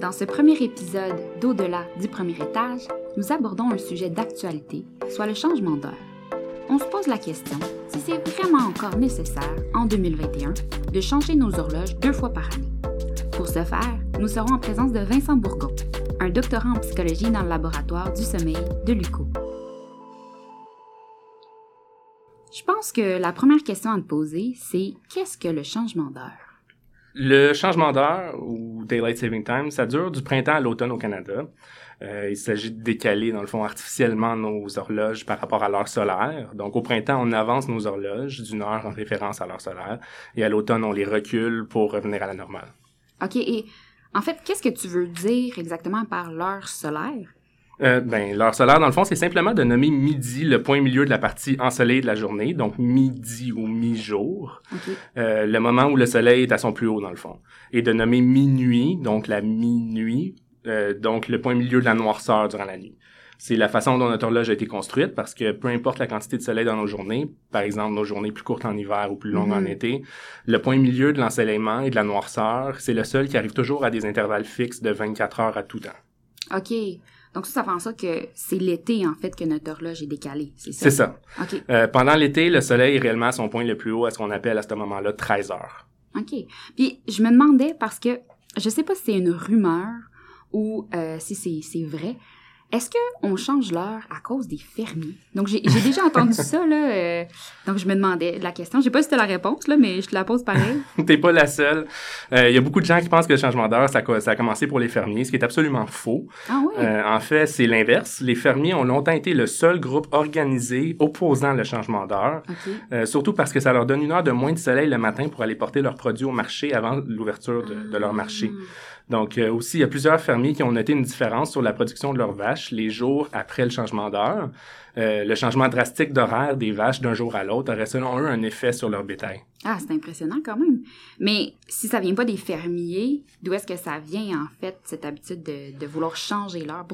Dans ce premier épisode d'Au-delà du premier étage, nous abordons un sujet d'actualité, soit le changement d'heure. On se pose la question si c'est vraiment encore nécessaire, en 2021, de changer nos horloges deux fois par année. Pour ce faire, nous serons en présence de Vincent Bourgon, un doctorant en psychologie dans le laboratoire du sommeil de l'UCO. Je pense que la première question à te poser, c'est qu'est-ce que le changement d'heure? Le changement d'heure ou Daylight Saving Time, ça dure du printemps à l'automne au Canada. Euh, il s'agit de décaler, dans le fond, artificiellement nos horloges par rapport à l'heure solaire. Donc, au printemps, on avance nos horloges d'une heure en référence à l'heure solaire. Et à l'automne, on les recule pour revenir à la normale. OK, et en fait, qu'est-ce que tu veux dire exactement par l'heure solaire? Euh, ben, l'heure solaire, dans le fond, c'est simplement de nommer midi le point milieu de la partie ensoleillée de la journée, donc midi ou mi-jour, euh, le moment où le soleil est à son plus haut, dans le fond. Et de nommer minuit, donc la minuit, euh, donc le point milieu de la noirceur durant la nuit. C'est la façon dont notre horloge a été construite parce que peu importe la quantité de soleil dans nos journées, par exemple nos journées plus courtes en hiver ou plus longues en Mhm. été, le point milieu de l'ensoleillement et de la noirceur, c'est le seul qui arrive toujours à des intervalles fixes de 24 heures à tout temps. OK. Donc ça, ça fait en sorte que c'est l'été, en fait, que notre horloge est décalée. C'est ça? C'est ça. OK. Euh, pendant l'été, le soleil est réellement à son point le plus haut à ce qu'on appelle à ce moment-là 13 heures. OK. Puis je me demandais, parce que je sais pas si c'est une rumeur ou euh, si c'est c'est vrai, est-ce que on change l'heure à cause des fermiers? Donc j'ai déjà entendu ça, là. euh, donc je me demandais la question. Je sais pas si c'était la réponse, là, mais je te la pose pareil. T'es pas la seule. Euh, Il y a beaucoup de gens qui pensent que le changement d'heure, ça, ça a commencé pour les fermiers, ce qui est absolument faux. Ah oui? Euh, en fait, c'est l'inverse. Les fermiers ont longtemps été le seul groupe organisé opposant le changement d'heure, OK. euh, surtout parce que ça leur donne une heure de moins de soleil le matin pour aller porter leurs produits au marché avant l'ouverture de, de leur marché. Ah. Donc euh, aussi, il y a plusieurs fermiers qui ont noté une différence sur la production de leurs vaches les jours après le changement d'heure. Euh, le changement drastique d'horaire des vaches d'un jour à l'autre aurait selon eux un effet sur leur bétail. Ah, c'est impressionnant quand même. Mais si ça vient pas des fermiers, d'où est-ce que ça vient, en fait, cette habitude de, de vouloir changer l'heure?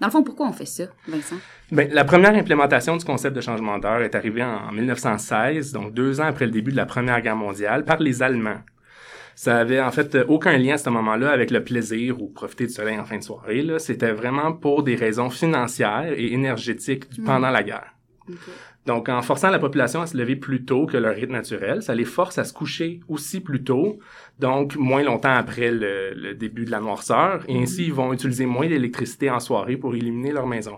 Dans le fond, pourquoi on fait ça, Vincent? Ben, la première implémentation du concept de changement d'heure est arrivée en 1916, donc deux ans après le début de la Première Guerre mondiale, par les Allemands. Ça avait en fait aucun lien à ce moment-là avec le plaisir ou profiter du soleil en fin de soirée. Là. C'était vraiment pour des raisons financières et énergétiques Mm. pendant la guerre. Donc, en forçant la population à se lever plus tôt que leur rythme naturel, ça les force à se coucher aussi plus tôt, donc moins longtemps après le, le début de la noirceur, et ainsi ils vont utiliser moins d'électricité en soirée pour illuminer leur maison.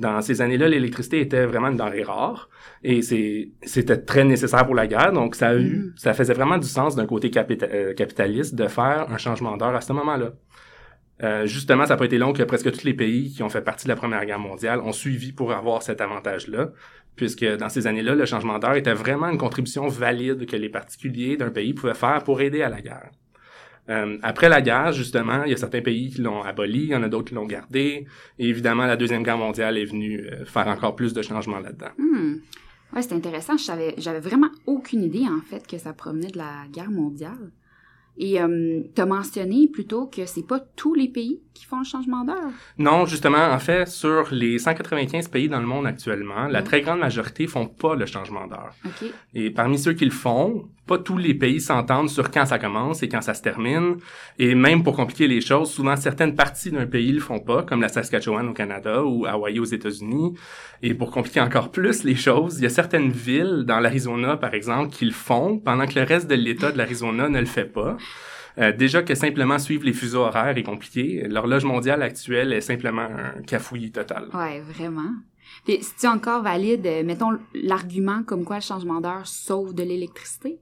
Dans ces années-là, l'électricité était vraiment une denrée rare et c'était très nécessaire pour la guerre, donc ça a eu ça faisait vraiment du sens d'un côté capita- euh, capitaliste de faire un changement d'heure à ce moment-là. Euh, justement, ça n'a pas été long que presque tous les pays qui ont fait partie de la Première Guerre mondiale ont suivi pour avoir cet avantage-là, puisque dans ces années-là, le changement d'heure était vraiment une contribution valide que les particuliers d'un pays pouvaient faire pour aider à la guerre. Euh, après la guerre, justement, il y a certains pays qui l'ont aboli, il y en a d'autres qui l'ont gardé, et évidemment, la Deuxième Guerre mondiale est venue euh, faire encore plus de changements là-dedans. Hmm. Ouais, c'est intéressant. Je savais, j'avais vraiment aucune idée, en fait, que ça provenait de la guerre mondiale. Et euh, t'as mentionné plutôt que c'est pas tous les pays qui font le changement d'heure? Non, justement, en fait, sur les 195 pays dans le monde actuellement, la Ouais. très grande majorité font pas le changement d'heure. OK. Et parmi ceux qui le font, pas tous les pays s'entendent sur quand ça commence et quand ça se termine. Et même pour compliquer les choses, souvent certaines parties d'un pays le font pas, comme la Saskatchewan au Canada ou Hawaii aux États-Unis. Et pour compliquer encore plus les choses, il y a certaines villes dans l'Arizona, par exemple, qui le font pendant que le reste de l'État de l'Arizona ne le fait pas. Euh, déjà que simplement suivre les fuseaux horaires est compliqué, l'horloge mondiale actuelle est simplement un cafouillis total. Ouais, vraiment. Puis, c'est encore valide, euh, mettons, l'argument comme quoi le changement d'heure sauve de l'électricité?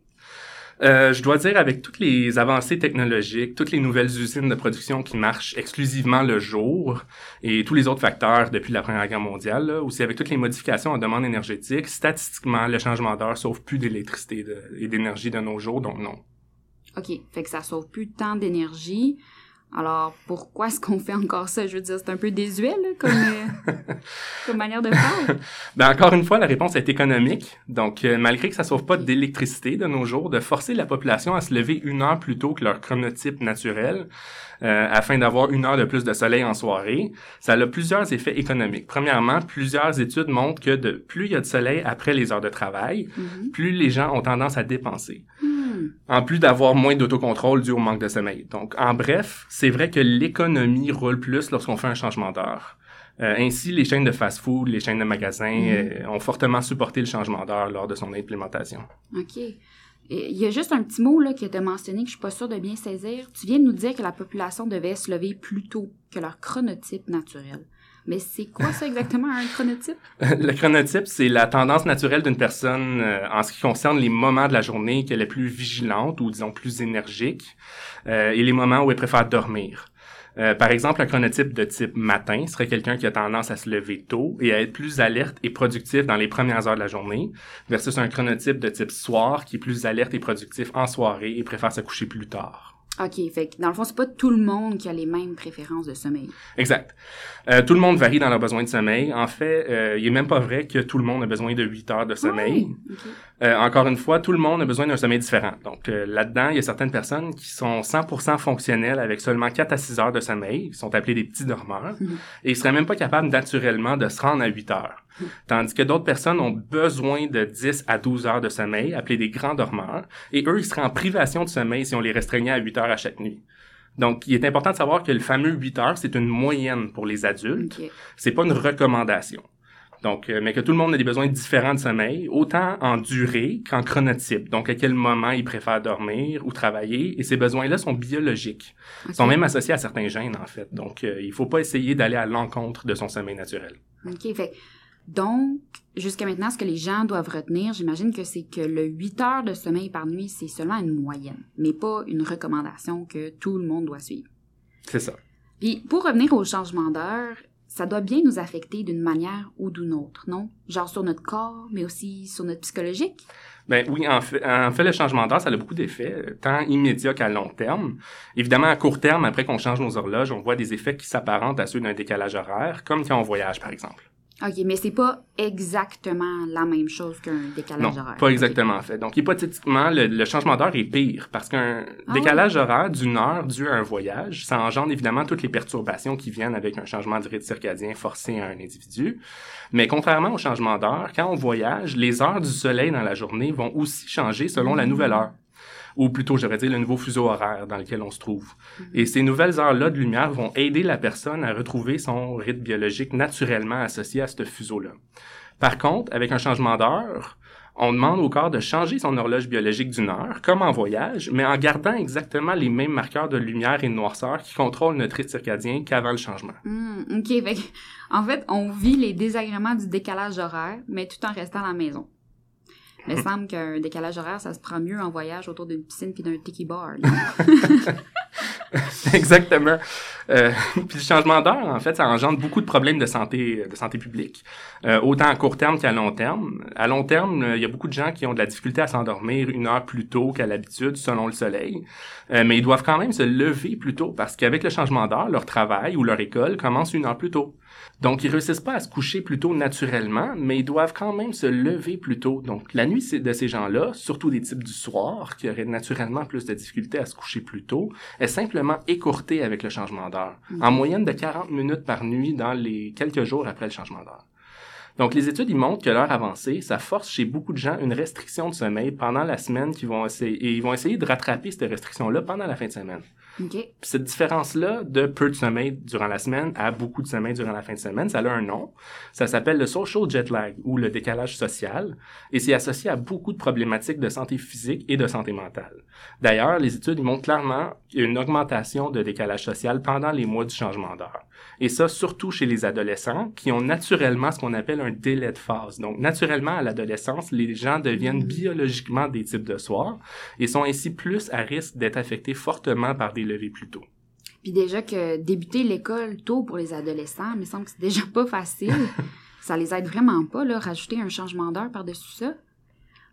Euh, je dois dire, avec toutes les avancées technologiques, toutes les nouvelles usines de production qui marchent exclusivement le jour et tous les autres facteurs depuis la Première Guerre mondiale, là, aussi avec toutes les modifications en demande énergétique, statistiquement, le changement d'heure sauve plus d'électricité et d'énergie de nos jours, donc non. OK. Fait que ça sauve plus tant d'énergie. Alors, pourquoi est-ce qu'on fait encore ça? Je veux dire, c'est un peu désuet, là, comme, euh, comme manière de faire. ben, encore une fois, la réponse est économique. Donc, euh, malgré que ça sauve pas d'électricité de nos jours, de forcer la population à se lever une heure plus tôt que leur chronotype naturel, euh, afin d'avoir une heure de plus de soleil en soirée, ça a plusieurs effets économiques. Premièrement, plusieurs études montrent que de plus il y a de soleil après les heures de travail, Mhm. plus les gens ont tendance à dépenser. Hmm. En plus d'avoir moins d'autocontrôle dû au manque de sommeil. Donc, en bref, c'est vrai que l'économie roule plus lorsqu'on fait un changement d'heure. Euh, ainsi, les chaînes de fast-food, les chaînes de magasins Mhm. euh, ont fortement supporté le changement d'heure lors de son implémentation. OK. Il y a juste un petit mot là, que tu as mentionné que je suis pas sûre de bien saisir. Tu viens de nous dire que la population devait se lever plus tôt que leur chronotype naturel. Mais c'est quoi ça exactement, un chronotype? le chronotype, c'est la tendance naturelle d'une personne euh, en ce qui concerne les moments de la journée qu'elle est plus vigilante ou disons plus énergique euh, et les moments où elle préfère dormir. Euh, par exemple, un chronotype de type matin serait quelqu'un qui a tendance à se lever tôt et à être plus alerte et productif dans les premières heures de la journée, versus un chronotype de type soir qui est plus alerte et productif en soirée et préfère se coucher plus tard. OK, fait que dans le fond, c'est pas tout le monde qui a les mêmes préférences de sommeil. Exact. Euh, tout le monde varie dans leurs besoins de sommeil. En fait, euh, il est même pas vrai que tout le monde a besoin de 8 heures de sommeil. Euh, encore une fois, tout le monde a besoin d'un sommeil différent. Donc euh, là-dedans, il y a certaines personnes qui sont 100% fonctionnelles avec seulement 4 à 6 heures de sommeil, qui sont appelés des petits dormeurs, Mhm. et ils seraient même pas capables naturellement de se rendre à 8 heures. Tandis que d'autres personnes ont besoin de 10 à 12 heures de sommeil, appelés des grands dormeurs, et eux, ils seraient en privation de sommeil si on les restreignait à 8 heures à chaque nuit. Donc, il est important de savoir que le fameux 8 heures, c'est une moyenne pour les adultes. OK. C'est pas une recommandation. Donc, euh, mais que tout le monde a des besoins différents de sommeil, autant en durée qu'en chronotype. Donc, à quel moment il préfère dormir ou travailler. Et ces besoins-là sont biologiques. Ils sont même associés à certains gènes, en fait. Donc, euh, il faut pas essayer d'aller à l'encontre de son sommeil naturel. OK, fait donc, jusqu'à maintenant, ce que les gens doivent retenir, j'imagine que c'est que le 8 heures de sommeil par nuit, c'est seulement une moyenne, mais pas une recommandation que tout le monde doit suivre. C'est ça. Puis, pour revenir au changement d'heure, ça doit bien nous affecter d'une manière ou d'une autre, non? Genre sur notre corps, mais aussi sur notre psychologique? Ben oui, en fait, le changement d'heure, ça a beaucoup d'effets, tant immédiats qu'à long terme. Évidemment, à court terme, après qu'on change nos horloges, on voit des effets qui s'apparentent à ceux d'un décalage horaire, comme quand on voyage, par exemple. OK, mais c'est pas exactement la même chose qu'un décalage Non, horaire. pas exactement en fait. Donc, hypothétiquement, le, le changement d'heure est pire parce qu'un Ah décalage horaire d'une heure dû à un voyage, ça engendre évidemment toutes les perturbations qui viennent avec un changement de rythme circadien forcé à un individu. Mais contrairement au changement d'heure, quand on voyage, les heures du soleil dans la journée vont aussi changer selon la nouvelle heure. Ou plutôt, je devrais dire, le nouveau fuseau horaire dans lequel on se trouve. Et ces nouvelles heures-là de lumière vont aider la personne à retrouver son rythme biologique naturellement associé à ce fuseau-là. Par contre, avec un changement d'heure, on demande au corps de changer son horloge biologique d'une heure, comme en voyage, mais en gardant exactement les mêmes marqueurs de lumière et de noirceur qui contrôlent notre rythme circadien qu'avant le changement. Hmm, OK, fait en fait, on vit les désagréments du décalage horaire, mais tout en restant à la maison. Il me semble qu'un décalage horaire, ça se prend mieux en voyage autour d'une piscine puis d'un tiki bar. Exactement. Euh, puis le changement d'heure, en fait, ça engendre beaucoup de problèmes de santé, de santé publique, euh, autant à court terme qu'à long terme. À long terme, euh, il y a beaucoup de gens qui ont de la difficulté à s'endormir une heure plus tôt qu'à l'habitude, selon le soleil. Euh, mais ils doivent quand même se lever plus tôt parce qu'avec le changement d'heure, leur travail ou leur école commence une heure plus tôt. Donc, ils réussissent pas à se coucher plus tôt naturellement, mais ils doivent quand même se lever plus tôt. Donc, la nuit de ces gens-là, surtout des types du soir, qui auraient naturellement plus de difficulté à se coucher plus tôt, est simplement écourtée avec le changement d'heure. En moyenne de 40 minutes par nuit dans les quelques jours après le changement d'heure. Donc, les études, ils montrent que l'heure avancée, ça force chez beaucoup de gens une restriction de sommeil pendant la semaine qu'ils vont essayer, et ils vont essayer de rattraper cette restriction-là pendant la fin de semaine. OK. Puis cette différence-là de peu de sommeil durant la semaine à beaucoup de sommeil durant la fin de semaine, ça a un nom. Ça s'appelle le social jet lag ou le décalage social et c'est associé à beaucoup de problématiques de santé physique et de santé mentale. D'ailleurs, les études montrent clairement une augmentation de décalage social pendant les mois du changement d'heure. Et ça, surtout chez les adolescents qui ont naturellement ce qu'on appelle un délai de phase. Donc, naturellement, à l'adolescence, les gens deviennent biologiquement des types de soir et sont ainsi plus à risque d'être affectés fortement par des plus tôt. Puis déjà que débuter l'école tôt pour les adolescents, il me semble que c'est déjà pas facile. ça les aide vraiment pas, là, rajouter un changement d'heure par-dessus ça.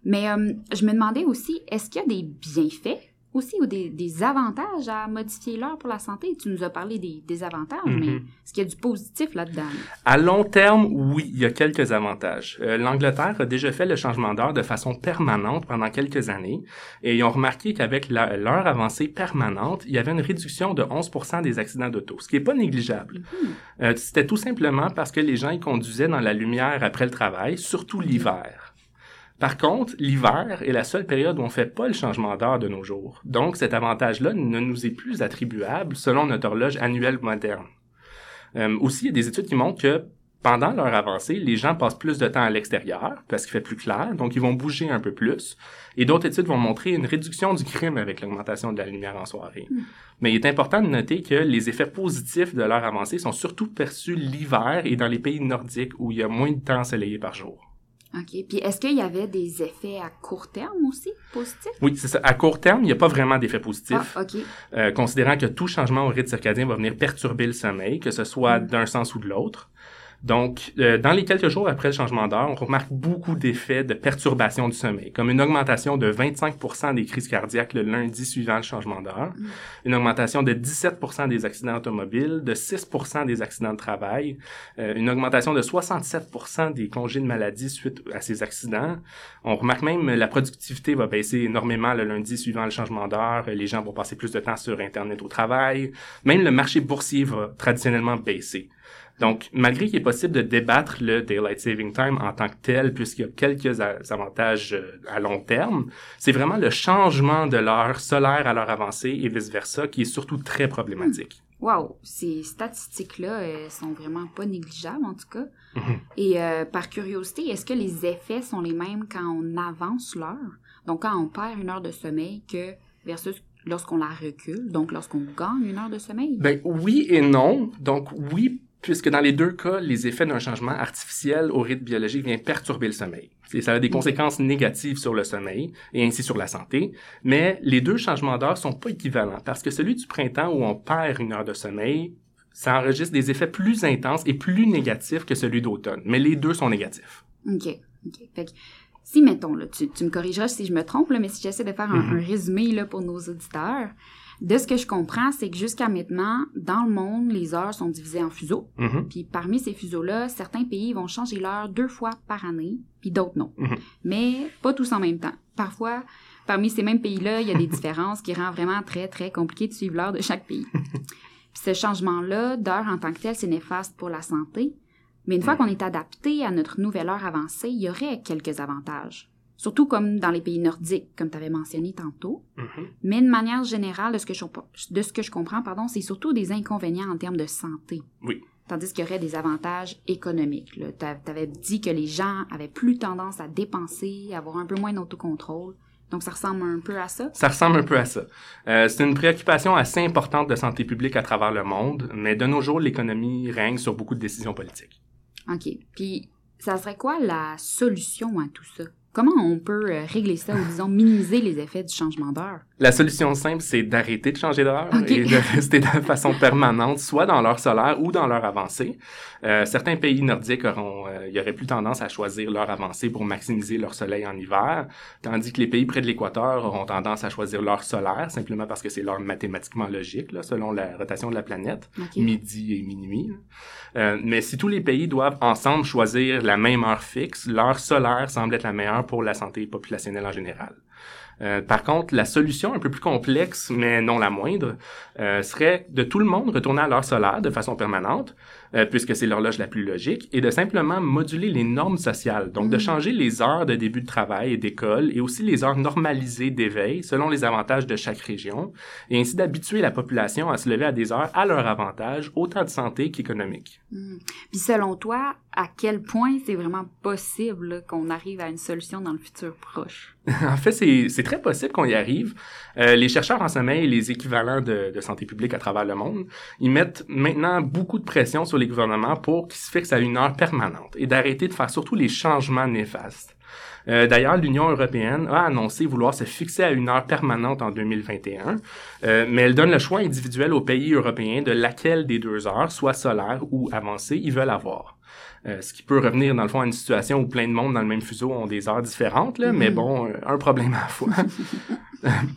Mais euh, je me demandais aussi, est-ce qu'il y a des bienfaits aussi des, des avantages à modifier l'heure pour la santé? Tu nous as parlé des, des avantages, Mhm. mais est-ce qu'il y a du positif là-dedans? À long terme, oui, il y a quelques avantages. Euh, L'Angleterre a déjà fait le changement d'heure de façon permanente pendant quelques années et ils ont remarqué qu'avec l'heure avancée permanente, il y avait une réduction de 11 des accidents d'auto, ce qui est pas négligeable. Mhm. Euh, C'était tout simplement parce que les gens ils conduisaient dans la lumière après le travail, surtout l'hiver. Par contre, l'hiver est la seule période où on fait pas le changement d'heure de nos jours. Donc, cet avantage-là ne nous est plus attribuable selon notre horloge annuelle moderne. Euh, aussi, il y a des études qui montrent que pendant leur avancée, les gens passent plus de temps à l'extérieur parce qu'il fait plus clair, donc ils vont bouger un peu plus. Et d'autres études vont montrer une réduction du crime avec l'augmentation de la lumière en soirée. Mm. Mais il est important de noter que les effets positifs de leur avancée sont surtout perçus l'hiver et dans les pays nordiques où il y a moins de temps ensoleillé par jour. OK. Puis est-ce qu'il y avait des effets à court terme aussi, positifs? Oui, c'est ça. À court terme, il n'y a pas vraiment d'effet positif, Ah, OK. euh, considérant que tout changement au rythme circadien va venir perturber le sommeil, que ce soit Mm. d'un sens ou de l'autre. Donc, euh, dans les quelques jours après le changement d'heure, on remarque beaucoup d'effets de perturbation du sommeil, comme une augmentation de 25% des crises cardiaques le lundi suivant le changement d'heure, Mm. une augmentation de 17% des accidents automobiles, de 6 des accidents de travail, euh, une augmentation de 67% des congés de maladie suite à ces accidents. On remarque même la productivité va baisser énormément le lundi suivant le changement d'heure, les gens vont passer plus de temps sur Internet au travail, même le marché boursier va traditionnellement baisser. Donc, malgré qu'il est possible de débattre le Daylight Saving Time en tant que tel, puisqu'il y a quelques avantages euh, à long terme, c'est vraiment le changement de l'heure solaire à l'heure avancée et vice-versa qui est surtout très problématique. Wow, ces statistiques-là euh, sont vraiment pas négligeables en tout cas. Mhm. Et euh, par curiosité, est-ce que les effets sont les mêmes quand on avance l'heure? Donc quand on perd une heure de sommeil que versus lorsqu'on la recule, donc lorsqu'on gagne une heure de sommeil? Ben oui et non. Donc oui, puisque dans les deux cas, les effets d'un changement artificiel au rythme biologique viennent perturber le sommeil. Et ça a des conséquences négatives sur le sommeil et ainsi sur la santé. Mais les deux changements d'heure sont pas équivalents parce que celui du printemps où on perd une heure de sommeil, ça enregistre des effets plus intenses et plus négatifs que celui d'automne. Mais les deux sont négatifs. OK. OK. Fait que si, mettons, là, tu, tu me corrigeras si je me trompe, là, mais si j'essaie de faire un, Mhm. un résumé là, pour nos auditeurs, de ce que je comprends, c'est que jusqu'à maintenant, dans le monde, les heures sont divisées en fuseaux. Mhm. Puis parmi ces fuseaux-là, certains pays vont changer l'heure deux fois par année, puis d'autres non. Mhm. Mais pas tous en même temps. Parfois, parmi ces mêmes pays-là, il y a des différences qui rendent vraiment très, très compliqué de suivre l'heure de chaque pays. Puis ce changement-là d'heure en tant que tel, c'est néfaste pour la santé. Mais une fois qu'on est adapté à notre nouvelle heure avancée, il y aurait quelques avantages. Surtout comme dans les pays nordiques, comme tu avais mentionné tantôt. Mhm. Mais de manière générale, de ce que je, de ce que je comprends, pardon, c'est surtout des inconvénients en termes de santé. Oui. Tandis qu'il y aurait des avantages économiques. Tu avais dit que les gens avaient plus tendance à dépenser, à avoir un peu moins d'autocontrôle. Donc, ça ressemble un peu à ça? Ça ressemble un peu à ça. Euh, c'est une préoccupation assez importante de santé publique à travers le monde, mais de nos jours, l'économie règne sur beaucoup de décisions politiques. OK. Puis, ça serait quoi la solution à tout ça? Comment on peut euh, régler ça ou, disons, minimiser les effets du changement d'heure? La solution simple, c'est d'arrêter de changer d'heure et de rester de façon permanente, soit dans l'heure solaire ou dans l'heure avancée. Euh, certains pays nordiques auront, euh, y auraient plus tendance à choisir l'heure avancée pour maximiser leur soleil en hiver, tandis que les pays près de l'équateur auront tendance à choisir l'heure solaire, simplement parce que c'est l'heure mathématiquement logique, là, selon la rotation de la planète, midi et minuit. Euh, mais si tous les pays doivent ensemble choisir la même heure fixe, l'heure solaire semble être la meilleure pour la santé populationnelle en général. Euh, par contre, la solution un peu plus complexe, mais non la moindre, euh, serait de tout le monde retourner à l'heure solaire de façon permanente, euh, puisque c'est l'horloge la plus logique, et de simplement moduler les normes sociales, donc de Mm. changer les heures de début de travail et d'école, et aussi les heures normalisées d'éveil selon les avantages de chaque région, et ainsi d'habituer la population à se lever à des heures à leur avantage, autant de santé qu'économique. Hmm. Puis, selon toi, à quel point c'est vraiment possible qu'on arrive à une solution dans le futur proche? en fait, c'est très possible qu'on y arrive. Euh, les chercheurs en sommeil et les équivalents de, de santé publique à travers le monde, ils mettent maintenant beaucoup de pression sur les gouvernements pour qu'ils se fixent à une heure permanente et d'arrêter de faire surtout les changements néfastes. Euh, D'ailleurs, l'Union européenne a annoncé vouloir se fixer à une heure permanente en 2021, euh, mais elle donne le choix individuel aux pays européens de laquelle des deux heures, soit solaire ou avancée, ils veulent avoir. Euh, ce qui peut revenir, dans le fond, à une situation où plein de monde dans le même fuseau ont des heures différentes, là, mais Mhm. bon, euh, un problème à la fois.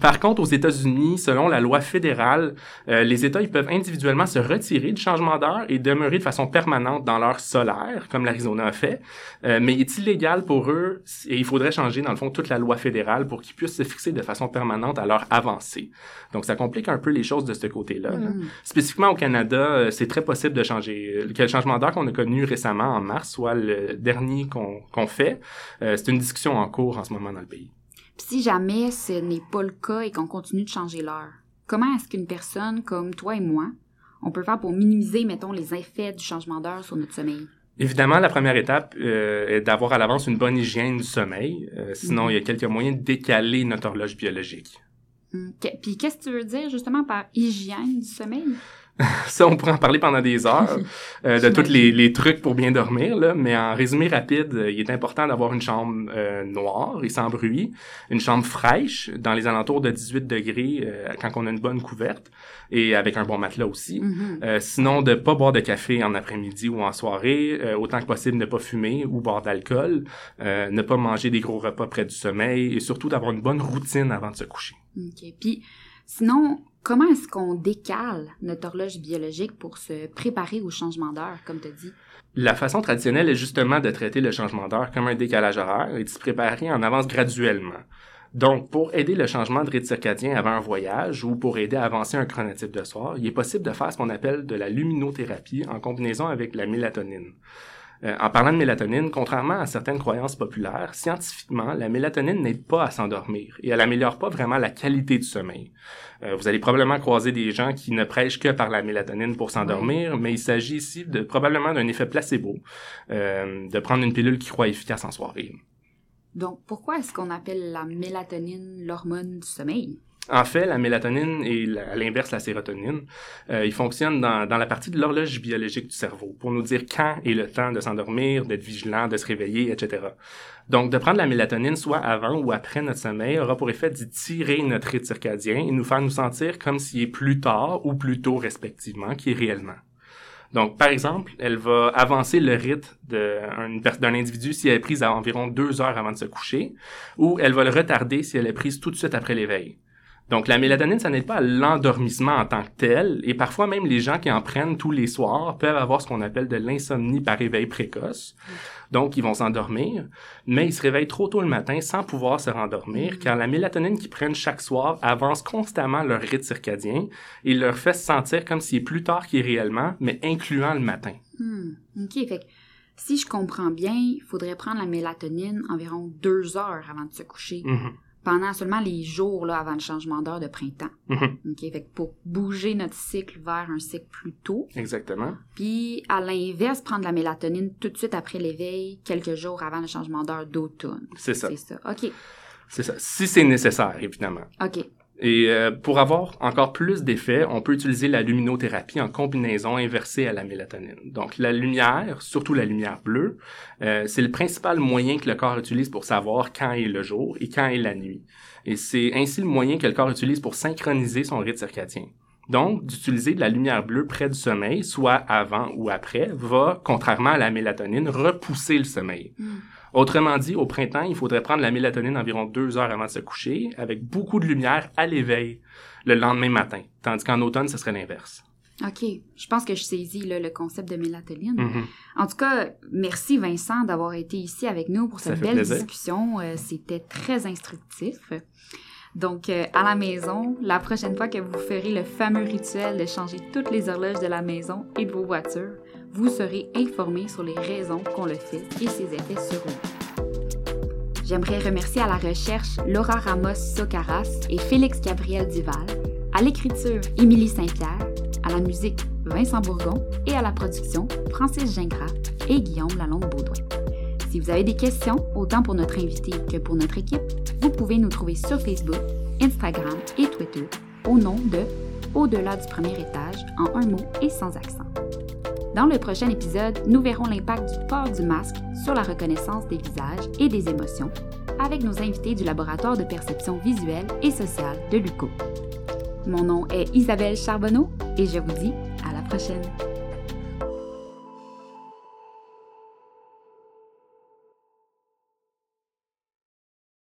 Par contre, aux États-Unis, selon la loi fédérale, euh, les États ils peuvent individuellement se retirer du changement d'heure et demeurer de façon permanente dans l'heure solaire, comme l'Arizona a fait. Euh, mais il est illégal pour eux et il faudrait changer, dans le fond, toute la loi fédérale pour qu'ils puissent se fixer de façon permanente à l'heure avancée? Donc, ça complique un peu les choses de ce côté-là. là. Mm. Spécifiquement au Canada, euh, c'est très possible de changer. Que le changement d'heure qu'on a connu récemment en mars, soit le dernier qu'on fait, euh, c'est une discussion en cours en ce moment dans le pays. Puis si jamais ce n'est pas le cas et qu'on continue de changer l'heure, comment est-ce qu'une personne comme toi et moi, on peut faire pour minimiser, mettons, les effets du changement d'heure sur notre sommeil? Évidemment, la première étape euh, est d'avoir à l'avance une bonne hygiène du sommeil. Euh, sinon, Mhm. il y a quelques moyens de décaler notre horloge biologique. Ok. Puis qu'est-ce que tu veux dire justement par hygiène du sommeil? Ça, on pourrait en parler pendant des heures, euh, de tous les, les trucs pour bien dormir, là, mais en résumé rapide, euh, il est important d'avoir une chambre euh, noire et sans bruit, une chambre fraîche dans les alentours de 18 degrés euh, quand on a une bonne couverte et avec un bon matelas aussi. Mhm. Euh, sinon, de pas boire de café en après-midi ou en soirée, euh, autant que possible ne pas fumer ou boire d'alcool, euh, ne pas manger des gros repas près du sommeil et surtout d'avoir une bonne routine avant de se coucher. OK. Puis, sinon, comment est-ce qu'on décale notre horloge biologique pour se préparer au changement d'heure, comme tu dit? La façon traditionnelle est justement de traiter le changement d'heure comme un décalage horaire et de se préparer en avance graduellement. Donc, pour aider le changement de rythme circadien avant un voyage ou pour aider à avancer un chronotype de soir, il est possible de faire ce qu'on appelle de la luminothérapie en combinaison avec la mélatonine. Euh, en parlant de mélatonine, contrairement à certaines croyances populaires, scientifiquement, la mélatonine n'aide pas à s'endormir et elle améliore pas vraiment la qualité du sommeil. Euh, vous allez probablement croiser des gens qui ne prêchent que par la mélatonine pour s'endormir, mais il s'agit ici de probablement d'un effet placebo, euh, de prendre une pilule qui croit efficace en soirée. Donc, pourquoi est-ce qu'on appelle la mélatonine l'hormone du sommeil? En fait, la mélatonine et à l'inverse la sérotonine, euh, ils fonctionnent dans, dans la partie de l'horloge biologique du cerveau pour nous dire quand est le temps de s'endormir, d'être vigilant, de se réveiller, etc. Donc, de prendre la mélatonine soit avant ou après notre sommeil aura pour effet d'y tirer notre rythme circadien et nous faire nous sentir comme s'il est plus tard ou plus tôt respectivement qu'il est réellement. Donc, par exemple, elle va avancer le rythme d'un individu si elle est prise à environ deux heures avant de se coucher, ou elle va le retarder si elle est prise tout de suite après l'éveil. Donc, la mélatonine, ça n'aide pas à l'endormissement en tant que tel, et parfois même les gens qui en prennent tous les soirs peuvent avoir ce qu'on appelle de l'insomnie par éveil précoce. Donc, ils vont s'endormir, mais ils se réveillent trop tôt le matin sans pouvoir se rendormir, car la mélatonine qu'ils prennent chaque soir avance constamment leur rythme circadien et leur fait se sentir comme s'il est plus tard qu'il est réellement, mais incluant le matin. Hmm, OK. Fait que, si je comprends bien, il faudrait prendre la mélatonine environ deux heures avant de se coucher, Mhm, pendant seulement les jours là, avant le changement d'heure de printemps. OK. Fait que pour bouger notre cycle vers un cycle plus tôt, Exactement. Puis, à l'inverse, prendre la mélatonine tout de suite après l'éveil, quelques jours avant le changement d'heure d'automne. C'est ça. C'est ça. OK. C'est ça. Si c'est nécessaire, évidemment. OK. Et euh, pour avoir encore plus d'effets, on peut utiliser la luminothérapie en combinaison inversée à la mélatonine. Donc la lumière, surtout la lumière bleue, euh, c'est le principal moyen que le corps utilise pour savoir quand est le jour et quand est la nuit. Et c'est ainsi le moyen que le corps utilise pour synchroniser son rythme circadien. Donc, d'utiliser de la lumière bleue près du sommeil, soit avant ou après, va, contrairement à la mélatonine, repousser le sommeil. Hmm. Autrement dit, au printemps, il faudrait prendre la mélatonine environ deux heures avant de se coucher, avec beaucoup de lumière à l'éveil le lendemain matin. Tandis qu'en automne, ce serait l'inverse. OK. Je pense que je saisis là, le concept de mélatonine. Mhm. En tout cas, merci Vincent d'avoir été ici avec nous pour cette belle plaisir. discussion. Euh, C'était très instructif. Donc, euh, à la maison, la prochaine fois que vous ferez le fameux rituel de changer toutes les horloges de la maison et de vos voitures, vous serez informé sur les raisons qu'on le fait et ses effets sur vous. J'aimerais remercier à la recherche Laura Ramos Socaras et Félix Gabriel Duval, à l'écriture Émilie Saint-Pierre, à la musique Vincent Bourgon et à la production Francis Gingras et Guillaume Lalonde-Baudouin. Si vous avez des questions, autant pour notre invité que pour notre équipe, vous pouvez nous trouver sur Facebook, Instagram et Twitter au nom de Au-delà du premier étage en un mot et sans accent. Dans le prochain épisode, nous verrons l'impact du port du masque sur la reconnaissance des visages et des émotions avec nos invités du laboratoire de perception visuelle et sociale de l'UCO. Mon nom est Isabelle Charbonneau et je vous dis à la prochaine.